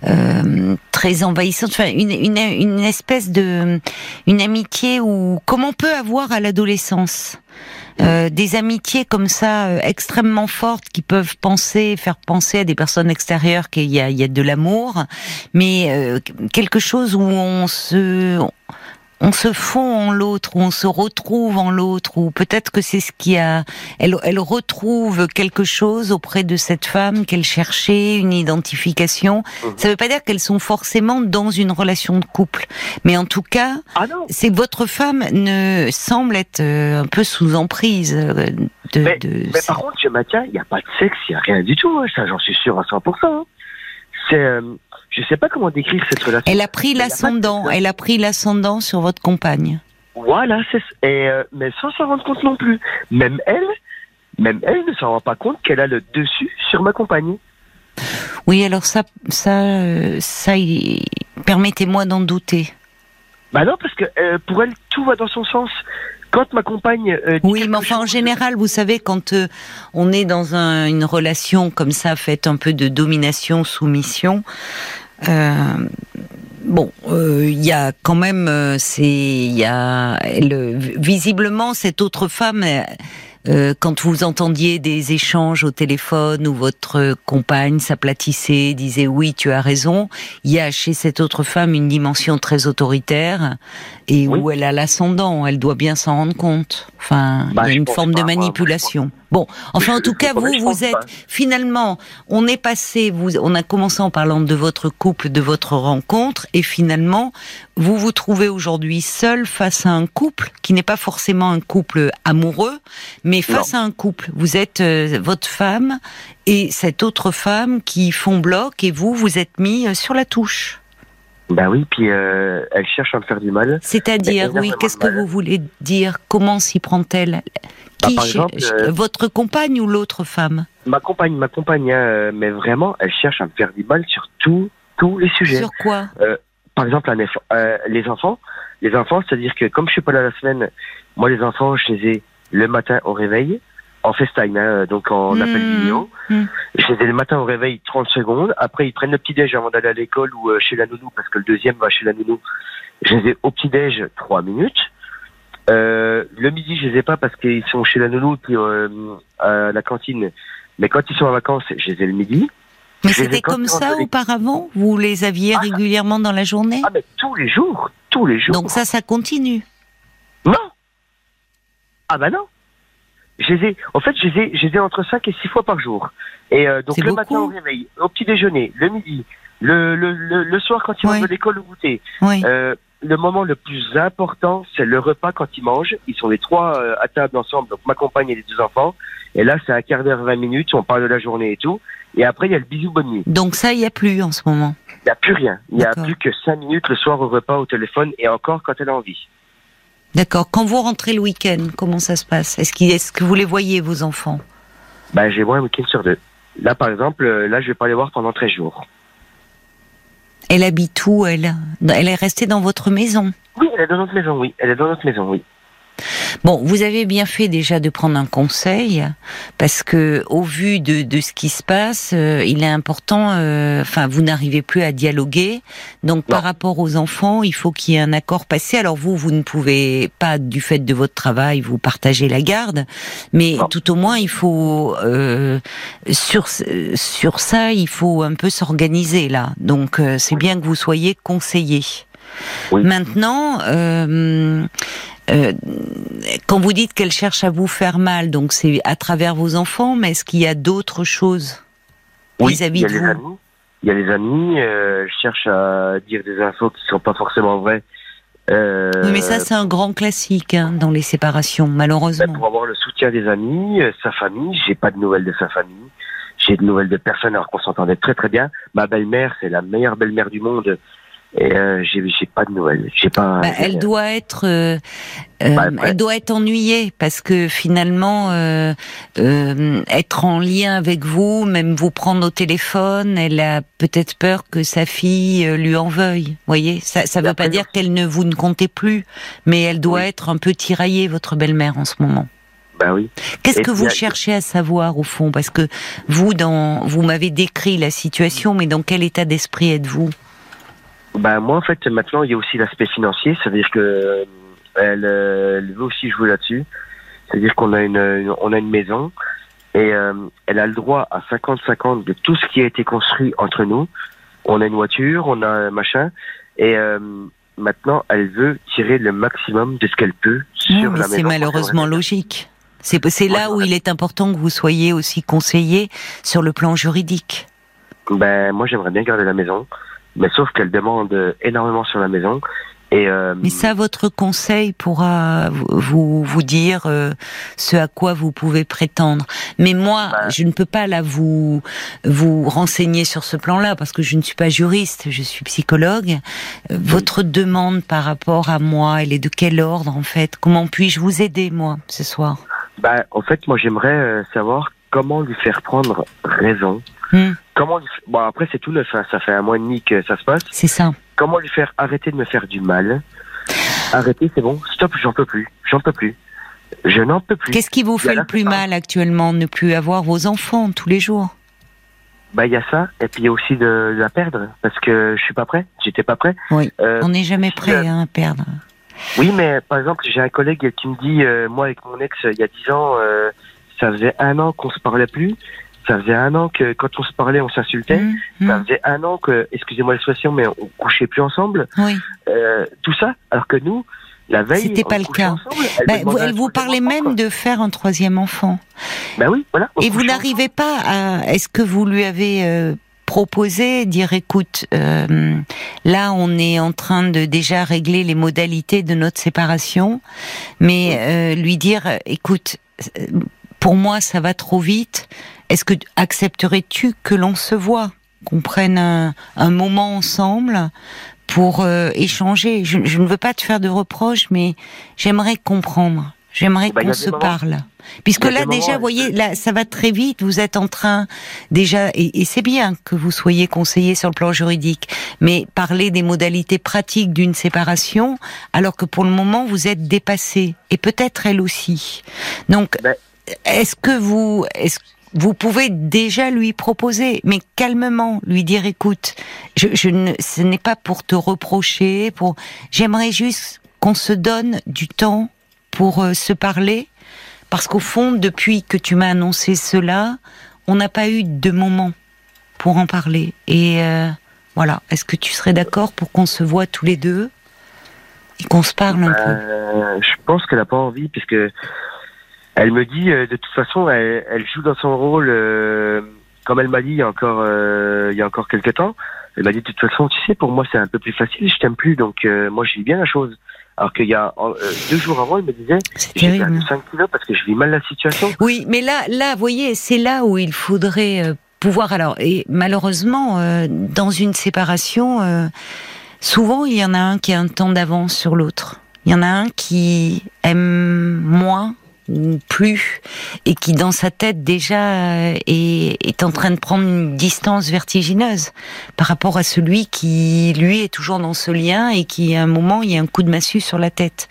euh, très envahissante. Enfin, une, une une espèce de une amitié où comme on peut avoir à l'adolescence. Euh, des amitiés comme ça euh, extrêmement fortes qui peuvent penser, faire penser à des personnes extérieures qu'il y a, il y a de l'amour, mais euh, quelque chose où on se on se fond en l'autre, où on se retrouve en l'autre, ou peut-être que c'est ce qui a, elle, elle retrouve quelque chose auprès de cette femme qu'elle cherchait, une identification. Mhm. Ça ne veut pas dire qu'elles sont forcément dans une relation de couple, mais en tout cas, Ah c'est que votre femme ne semble être euh, un peu sous emprise euh, de. Mais, de mais par contre, je maintiens, il n'y a pas de sexe, il n'y a rien du tout, hein, ça j'en suis sûr à 100%. hein. C'est, euh, je sais pas comment décrire cette relation. Elle a pris l'ascendant. Elle a pris l'ascendant sur votre compagne. Voilà, c'est et euh, mais sans s'en rendre compte non plus. Même elle, même elle ne s'en rend pas compte qu'elle a le dessus sur ma compagne. Oui, alors ça, ça, euh, ça, permettez-moi d'en douter. Bah non, parce que euh, pour elle, tout va dans son sens. Quand ma compagne euh, Oui, mais enfin, en général, vous savez, quand euh, on est dans un- une relation comme ça, faite un peu de domination-soumission, euh, bon, euh, il y a quand même, euh, c'est, il y a, elle, visiblement, cette autre femme. euh, quand vous entendiez des échanges au téléphone où votre compagne s'aplatissait, disait oui, tu as raison, il y a chez cette autre femme une dimension très autoritaire et Oui. où elle a l'ascendant, elle doit bien s'en rendre compte. Enfin, Bah, il y a une forme de je manipulation. Bon, enfin, en tout cas, vous, vous êtes finalement, on est passé, vous, on a commencé en parlant de votre couple, de votre rencontre, et finalement, vous vous trouvez aujourd'hui seul face à un couple qui n'est pas forcément un couple amoureux, mais Mais face à un couple, vous êtes euh, votre femme et cette autre femme qui font bloc et vous, vous êtes mis euh, sur la touche. Bah oui, puis euh, elle cherche à me faire du mal. C'est-à-dire, oui, qu'est-ce que vous voulez dire? Comment s'y prend-elle? Qui exemple, ch- euh, Votre compagne ou l'autre femme? Ma compagne, ma compagne, hein, mais vraiment, elle cherche à me faire du mal sur tous tous les sujets. Sur quoi? Par exemple, euh, les enfants, les enfants, c'est-à-dire que comme je suis pas là la semaine, moi les enfants, je les ai le matin au réveil, en FaceTime, hein, donc en Hmm. appel vidéo. Je les ai le matin au réveil 30 secondes. Après, ils prennent le petit-déj avant d'aller à l'école ou euh, chez la nounou, parce que le deuxième va chez la nounou. Je les ai au petit-déj 3 minutes. Euh, le midi, je les ai pas parce qu'ils sont chez la nounou puis euh, à la cantine. Mais quand ils sont en vacances, je les ai le midi. Mais c'était comme ça auparavant? Vous les aviez Ah. régulièrement dans la journée? Ah, mais tous les jours, tous les jours. Donc ça, ça continue. Non Ah bah non je les ai, en fait, je les ai, je les ai entre 5 et 6 fois par jour. Et euh, donc le beaucoup. matin au réveil, au petit déjeuner, le midi, le, le, le, le soir quand ils Ouais. rentrent de l'école au goûter. Oui. Euh, le moment le plus important, c'est le repas quand ils mangent. Ils sont les trois euh, à table ensemble, donc ma compagne et les deux enfants. Et là, c'est un quart d'heure, 20 minutes, on parle de la journée et tout. Et après, il y a le bisou bonne nuit. Donc ça, il n'y a plus en ce moment. Il n'y a plus rien. Il n'y a plus que 5 minutes le soir au repas, au téléphone, et encore quand elle a envie. D'accord. Quand vous rentrez le week-end, comment ça se passe? Est-ce que vous les voyez, vos enfants? Ben, j'ai moins un week-end sur deux. Là, par exemple, euh, là, je vais pas les voir pendant 13 jours. Elle habite où, elle? Elle est restée dans votre maison? Oui, elle est dans notre maison, oui. Elle est dans notre maison, oui. Bon, vous avez bien fait déjà de prendre un conseil, parce que au vu de, de ce qui se passe, euh, il est important. euh, Enfin, vous n'arrivez plus à dialoguer, donc par rapport aux enfants, il faut qu'il y ait un accord passé. Alors vous, vous ne pouvez pas, du fait de votre travail, vous partager la garde, mais Non. tout au moins, il faut euh, sur sur ça, il faut un peu s'organiser là. Donc euh, c'est bien que vous soyez conseillé. Oui. Maintenant. Euh, euh, quand vous dites qu'elle cherche à vous faire mal, donc c'est à travers vos enfants, mais est-ce qu'il y a d'autres choses Oui, vis-à-vis de vous amis. Il y a les amis. euh, je cherche à dire des infos qui sont pas forcément vraies. Euh, Oui, mais ça c'est un grand classique hein, dans les séparations, ben, malheureusement. pour avoir le soutien des amis, euh, sa famille. J'ai pas de nouvelles de sa famille. J'ai de nouvelles de personne alors qu'on s'entendait très très bien. Ma belle-mère, c'est la meilleure belle-mère du monde. Et euh, j'ai pas de nouvelles. J'ai pas. Bah, elle doit être, euh, euh, Bah, elle doit être ennuyée parce que finalement, euh, euh, être en lien avec vous, même vous prendre au téléphone, elle a peut-être peur que sa fille euh, lui en veuille. Voyez, ça, ça veut pas dire qu'elle ne vous ne comptez plus, mais elle doit Oui. être un peu tiraillée, votre belle-mère en ce moment. Ben oui. Qu'est-ce que vous a- cherchez à savoir au fond? Parce que vous, dans, vous m'avez décrit la situation, mais dans quel état d'esprit êtes-vous? Ben moi en fait maintenant il y a aussi l'aspect financier, c'est-à-dire que euh, elle, euh, elle veut aussi jouer là-dessus. C'est-à-dire qu'on a une, une- on a une maison et euh, elle a le droit à 50-50 de tout ce qui a été construit entre nous. On a une voiture, on a un machin et euh, maintenant elle veut tirer le maximum de ce qu'elle peut sur Oui, mais la c'est maison. malheureusement logique. C'est c'est là où il est important que vous soyez aussi conseillé sur le plan juridique. Ben moi j'aimerais bien garder la maison, mais sauf qu'elle demande énormément sur la maison et euh, Mais ça, votre conseil pourra vous- vous dire euh, ce à quoi vous pouvez prétendre. Mais moi, Bah. je ne peux pas là vous vous renseigner sur ce plan-là parce que je ne suis pas juriste, je suis psychologue. Euh, Votre demande par rapport à moi, elle est de quel ordre en fait? Comment puis-je vous aider moi ce soir? Ben, en fait, moi, j'aimerais euh, savoir comment lui faire prendre raison. Hmm. Comment lui... Bon, après, c'est tout neuf. hein, Ça fait un mois et demi que ça se passe. C'est ça. Comment lui faire arrêter de me faire du mal Arrêter, c'est bon. Stop, j'en peux plus. J'en peux plus. Je n'en peux plus. Qu'est-ce qui vous fait le plus mal actuellement Ne plus avoir vos enfants tous les jours? Ben, il y a ça. Et puis, il y a aussi de, de la perdre. Parce que je suis pas prêt. J'étais pas prêt. Oui. Euh, On n'est jamais prêt hein, à perdre. oui, mais par exemple, j'ai un collègue qui me dit, euh, moi, avec mon ex, il y a dix ans, euh, ça faisait un an qu'on se parlait plus. Ça faisait un an que quand on se parlait, on s'insultait. Hum, Ça hum. faisait un an que, excusez-moi l'expression, mais on couchait plus ensemble. Oui. Euh, tout ça, alors que nous, la veille, C'était on pas le cas. ensemble, elle Bah, vous, elle vous parlait enfant, même quoi. de faire un troisième enfant. Ben oui, voilà. Et vous n'arrivez pas à. Est-ce que vous lui avez euh, proposer, dire écoute, euh, là on est en train de déjà régler les modalités de notre séparation, mais euh, lui dire écoute, pour moi ça va trop vite. Est-ce que accepterais-tu que l'on se voit, qu'on prenne un, un moment ensemble pour euh, échanger? Je, je ne veux pas te faire de reproches, mais j'aimerais comprendre. J'aimerais Bah, il y qu'on se moments- parle. Puisque là, déjà, moments, vous voyez, là, ça va très vite. Vous êtes en train, déjà, et, et c'est bien que vous soyez conseillé sur le plan juridique, mais parler des modalités pratiques d'une séparation, alors que pour le moment, vous êtes dépassé. Et peut-être elle aussi. Donc, Ben- est-ce que vous, est-ce vous pouvez déjà lui proposer, mais calmement, lui dire, écoute, je, je ne, ce n'est pas pour te reprocher, pour, j'aimerais juste qu'on se donne du temps pour euh, se parler, parce qu'au fond, depuis que tu m'as annoncé cela, on n'a pas eu de moment pour en parler. Et euh, voilà, est-ce que tu serais d'accord pour qu'on se voit tous les deux et qu'on se parle un peu? Euh, je pense qu'elle a pas envie puisque elle me dit euh, de toute façon elle, elle joue dans son rôle euh, comme elle m'a dit il y a encore euh, il y a encore quelques temps. Elle m'a dit de toute façon tu sais pour moi c'est un peu plus facile je t'aime plus donc euh, moi je vis bien la chose. Alors qu'il y a euh, deux jours avant elle me disait j'ai terrible. perdu 5 kilos parce que je vis mal la situation. Oui, mais là, là, vous voyez, c'est là où il faudrait euh, pouvoir. Alors, et malheureusement, euh, dans une séparation, euh, souvent il y en a un qui a un temps d'avance sur l'autre. Il y en a un qui aime moins plus et qui dans sa tête déjà euh, est, est en train de prendre une distance vertigineuse par rapport à celui qui lui est toujours dans ce lien et qui à un moment il y a un coup de massue sur la tête.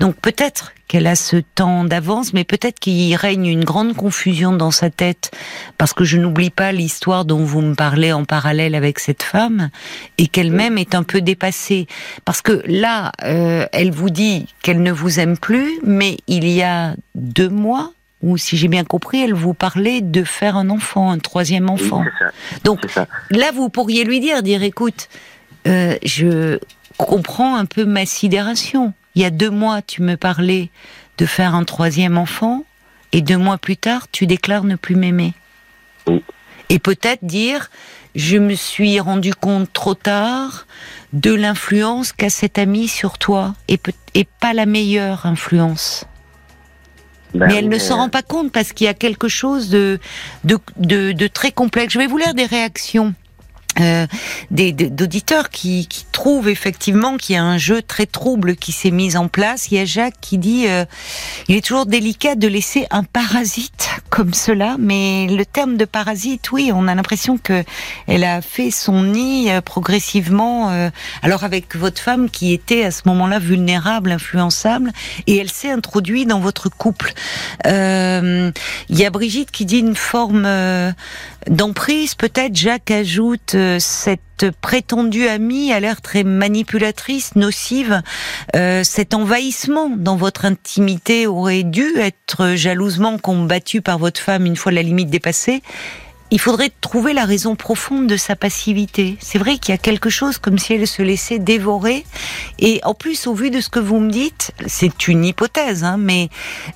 Donc peut-être qu'elle a ce temps d'avance, mais peut-être qu'il règne une grande confusion dans sa tête, parce que je n'oublie pas l'histoire dont vous me parlez en parallèle avec cette femme, et qu'elle-même est un peu dépassée. Parce que là, euh, elle vous dit qu'elle ne vous aime plus, mais il y a deux mois, ou si j'ai bien compris, elle vous parlait de faire un enfant, un troisième enfant. ça. Donc là, vous pourriez lui dire, dire, écoute, euh, je comprends un peu ma sidération. Il y a deux mois, tu me parlais de faire un troisième enfant, et deux mois plus tard, tu déclares ne plus m'aimer. Oui. Et peut-être dire, je me suis rendu compte trop tard de l'influence qu'a cet ami sur toi, et, peut- et pas la meilleure influence. Ben Mais elle ne s'en rend pas compte parce qu'il y a quelque chose de, de, de, de très complexe. Je vais vous lire des réactions. Euh, d'auditeurs qui, qui trouvent effectivement qu'il y a un jeu très trouble qui s'est mis en place. Il y a Jacques qui dit euh, il est toujours délicat de laisser un parasite comme cela, mais le terme de parasite, oui, on a l'impression que elle a fait son nid euh, progressivement. euh, alors avec votre femme qui était à ce moment-là vulnérable, influençable, et elle s'est introduite dans votre couple. Euh, Il y a Brigitte qui dit une forme euh, d'emprise. Peut-être Jacques ajoute cette prétendue amie a l'air très manipulatrice, nocive. Euh, cet envahissement dans votre intimité aurait dû être jalousement combattu par votre femme une fois la limite dépassée. Il faudrait trouver la raison profonde de sa passivité. C'est vrai qu'il y a quelque chose comme si elle se laissait dévorer. Et en plus, au vu de ce que vous me dites, c'est une hypothèse, hein, mais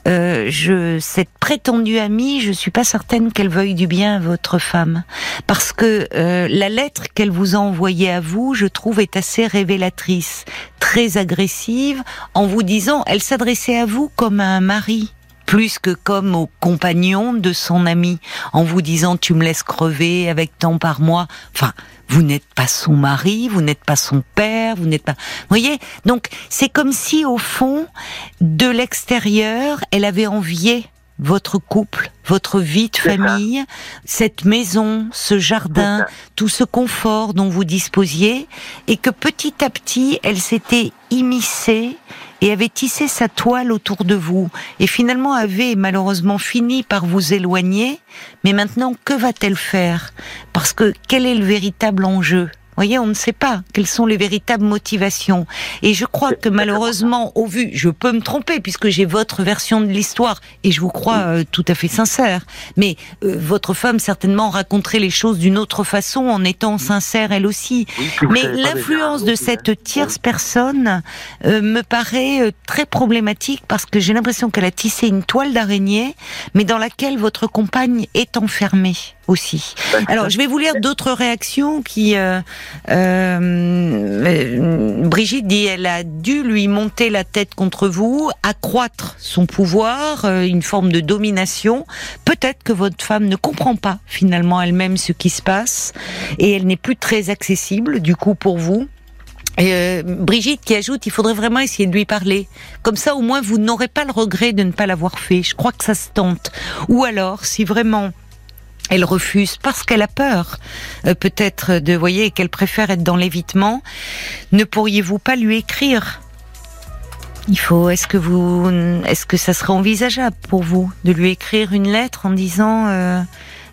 euh, je, cette prétendue amie, je suis pas certaine qu'elle veuille du bien à votre femme, parce que euh, la lettre qu'elle vous a envoyée à vous, je trouve, est assez révélatrice, très agressive, en vous disant, elle s'adressait à vous comme à un mari plus que comme au compagnon de son ami, en vous disant tu me laisses crever avec tant par mois. Enfin, vous n'êtes pas son mari, vous n'êtes pas son père, vous n'êtes pas. Vous voyez? Donc c'est comme si au fond, de l'extérieur, elle avait envié votre couple, votre vie de ça. famille, cette maison, ce jardin, tout ce confort dont vous disposiez, et que petit à petit, elle s'était immiscée et avait tissé sa toile autour de vous, et finalement avait malheureusement fini par vous éloigner, mais maintenant, que va-t-elle faire? Parce que quel est le véritable enjeu? Voyez, on ne sait pas quelles sont les véritables motivations. Et je crois que malheureusement, au vu, je peux me tromper puisque j'ai votre version de l'histoire et je vous crois euh, tout à fait sincère. Mais euh, votre femme certainement raconterait les choses d'une autre façon en étant sincère elle aussi. Mais l'influence de cette tierce personne euh, me paraît très problématique parce que j'ai l'impression qu'elle a tissé une toile d'araignée, mais dans laquelle votre compagne est enfermée aussi. Alors, je vais vous lire d'autres réactions qui. euh, euh, Brigitte dit elle a dû lui monter la tête contre vous, accroître son pouvoir, euh, une forme de domination. Peut-être que votre femme ne comprend pas finalement elle-même ce qui se passe et elle n'est plus très accessible du coup pour vous. Euh, Brigitte qui ajoute, il faudrait vraiment essayer de lui parler. Comme ça, au moins, vous n'aurez pas le regret de ne pas l'avoir fait. Je crois que ça se tente. Ou alors, si vraiment elle refuse parce qu'elle a peur, euh, peut-être de, voyez, qu'elle préfère être dans l'évitement, ne pourriez-vous pas lui écrire? Il faut. Est-ce que vous, est-ce que ça serait envisageable pour vous de lui écrire une lettre en disant euh,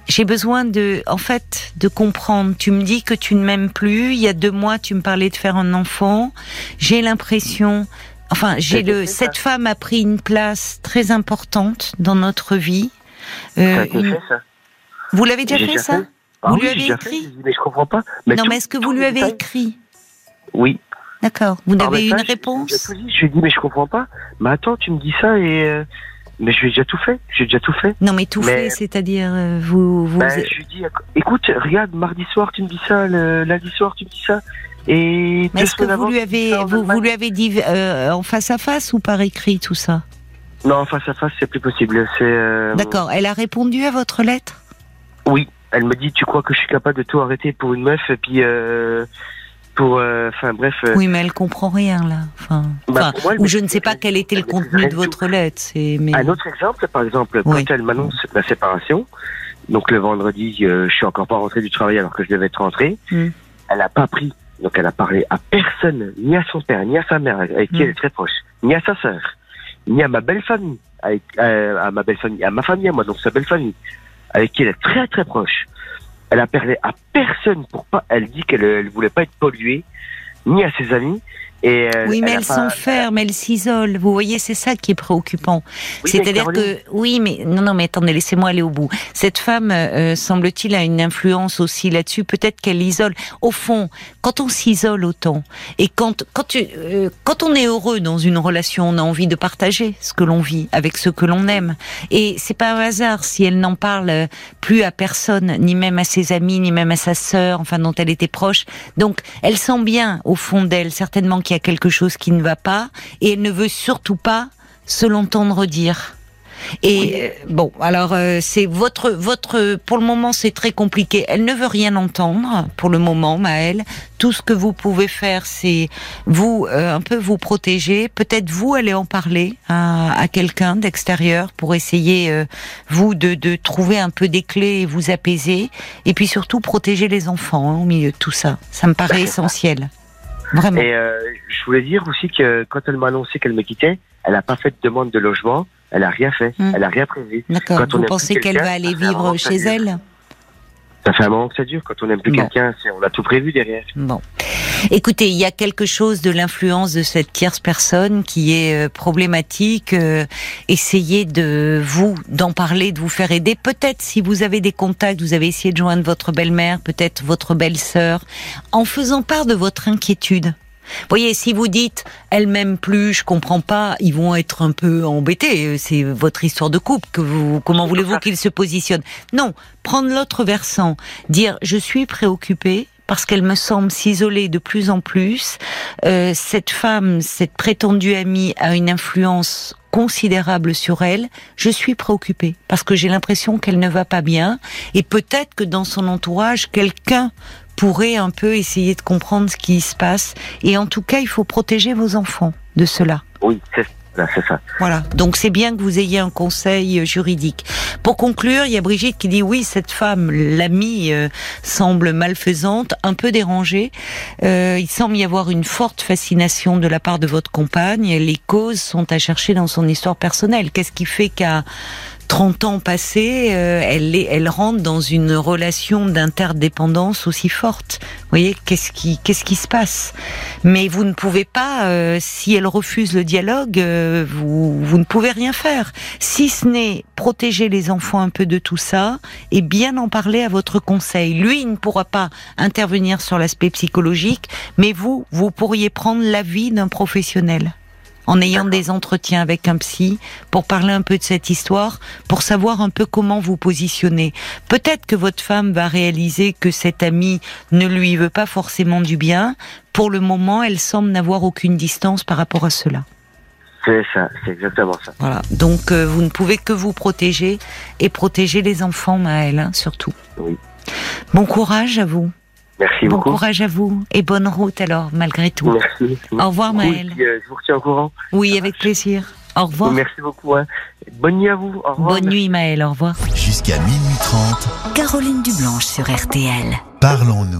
j'ai besoin de, en fait, de comprendre. Tu me dis que tu ne m'aimes plus. Il y a deux mois, tu me parlais de faire un enfant. J'ai l'impression, enfin, j'ai le, cette femme a pris une place très importante dans notre vie. Euh, une-. Vous l'avez déjà fait déjà ça fait. Ah Vous oui, lui avez écrit fait. Mais je comprends pas. Non, tout- mais est-ce que vous lui avez écrit Oui. D'accord. Vous Par avez une réponse. Je lui ai dit, mais je comprends pas. Mais attends, tu me dis ça et. euh, Mais je lui ai déjà tout fait. J'ai déjà tout fait. Non, mais tout Mais- fait, c'est-à-dire euh, vous, vous. Ben, je lui dis, écoute, regarde, mardi soir tu me dis ça, le lundi soir tu me dis ça, et Mais est-ce que vous lui avez, en vous, vous lui avez dit euh, en face à face ou par écrit tout ça? Non, face à face c'est plus possible. C'est. D'accord. Elle a répondu à votre lettre? Oui, elle me dit, tu crois que je suis capable de tout arrêter pour une meuf et puis euh, pour, euh, enfin bref. euh, Oui, mais elle comprend rien là. Enfin, Bah, moi, ou je ne sais pas quel était le contenu de votre lettre. Mais. Un autre exemple, par exemple, Oui. quand elle m'annonce la séparation, donc le vendredi, euh, je suis encore pas rentré du travail alors que je devais être rentré, Mm. elle a pas pris, donc elle a parlé à personne, ni à son père, ni à sa mère, avec qui elle est très proche, ni à sa sœur, ni à ma belle famille, avec, à ma belle famille, à ma famille, à moi, donc sa belle famille, avec qui elle est très très proche. Elle a parlé à personne pour pas, elle dit qu'elle elle voulait pas être polluée, ni à ses amis, et euh, Oui, mais elle s'enferme, elle s'isole. Vous voyez, c'est ça qui est préoccupant. Oui, C'est-à-dire que oui, mais non, non, mais attendez, laissez-moi aller au bout. Cette femme, euh, semble-t-il, a une influence aussi là-dessus. Peut-être qu'elle isole. Au fond, quand on s'isole autant et quand quand tu, euh, quand on est heureux dans une relation, on a envie de partager ce que l'on vit avec ceux que l'on aime. Et c'est pas un hasard si elle n'en parle euh, plus à personne, ni même à ses amis, ni même à sa sœur, enfin dont elle était proche. Donc, elle sent bien au fond d'elle certainement qu'il y a quelque chose qui ne va pas, et elle ne veut surtout pas se l'entendre dire. Et euh, bon, alors euh, c'est votre votre pour le moment c'est très compliqué. Elle ne veut rien entendre pour le moment, Maëlle. Tout ce que vous pouvez faire, c'est vous euh, un peu vous protéger. Peut-être vous aller en parler à, à quelqu'un d'extérieur pour essayer euh, vous de, de trouver un peu des clés et vous apaiser. Et puis surtout protéger les enfants hein, au milieu de tout ça. Ça me paraît essentiel. Vraiment. Et euh, je voulais dire aussi que quand elle m'a annoncé qu'elle me quittait, elle n'a pas fait de demande de logement, elle a rien fait, Hmm. elle a rien prévu. D'accord. quand Vous pensez qu'elle va aller vivre chez elle Ça fait un moment que ça dure. Quand on n'aime plus Bon. quelqu'un, on a tout prévu derrière. Bon. Écoutez, il y a quelque chose de l'influence de cette tierce personne qui est euh, problématique. Euh, essayez de vous, d'en parler, de vous faire aider. Peut-être si vous avez des contacts, vous avez essayé de joindre votre belle-mère, peut-être votre belle-sœur, en faisant part de votre inquiétude. Voyez, si vous dites elle m'aime plus, je comprends pas, ils vont être un peu embêtés. Euh, C'est votre histoire de couple que vous. Comment voulez-vous qu'ils se positionnent? Non, prendre l'autre versant, dire je suis préoccupée parce qu'elle me semble s'isoler de plus en plus. Euh, cette femme, cette prétendue amie, a une influence considérable sur elle. Je suis préoccupée parce que j'ai l'impression qu'elle ne va pas bien et peut-être que dans son entourage, quelqu'un pourrait un peu essayer de comprendre ce qui se passe. Et en tout cas, il faut protéger vos enfants de cela. Oui, c'est ça. Voilà. Donc c'est bien que vous ayez un conseil euh, juridique. Pour conclure, il y a Brigitte qui dit oui, cette femme, l'amie, euh, semble malfaisante, un peu dérangée. Euh, il semble y avoir une forte fascination de la part de votre compagne. Les causes sont à chercher dans son histoire personnelle. Qu'est-ce qui fait qu'à 30 ans passés, euh, elle, est, elle rentre dans une relation d'interdépendance aussi forte. Vous voyez, qu'est-ce qui, qu'est-ce qui se passe? Mais vous ne pouvez pas, euh, si elle refuse le dialogue, euh, vous, vous ne pouvez rien faire. Si ce n'est protéger les enfants un peu de tout ça et bien en parler à votre conseil. Lui, il ne pourra pas intervenir sur l'aspect psychologique, mais vous, vous pourriez prendre l'avis d'un professionnel en ayant des entretiens avec un psy pour parler un peu de cette histoire, pour savoir un peu comment vous positionner. Peut-être que votre femme va réaliser que cet ami ne lui veut pas forcément du bien. Pour le moment, elle semble n'avoir aucune distance par rapport à cela. C'est ça, c'est exactement ça. Voilà. Donc euh, vous ne pouvez que vous protéger et protéger les enfants, Maëlle, hein, surtout. Oui. Bon courage à vous. Merci bon beaucoup. courage à vous et bonne route alors, malgré tout. Merci. Au revoir. Maëlle. Puis, euh, je vous retiens au courant. Oui, avec plaisir. Au revoir. Merci beaucoup. hein. Bonne nuit à vous. Au revoir. Bonne nuit, Maëlle. Au revoir. Jusqu'à minuit 30, Caroline Dublanche sur RTL. parlons-nous.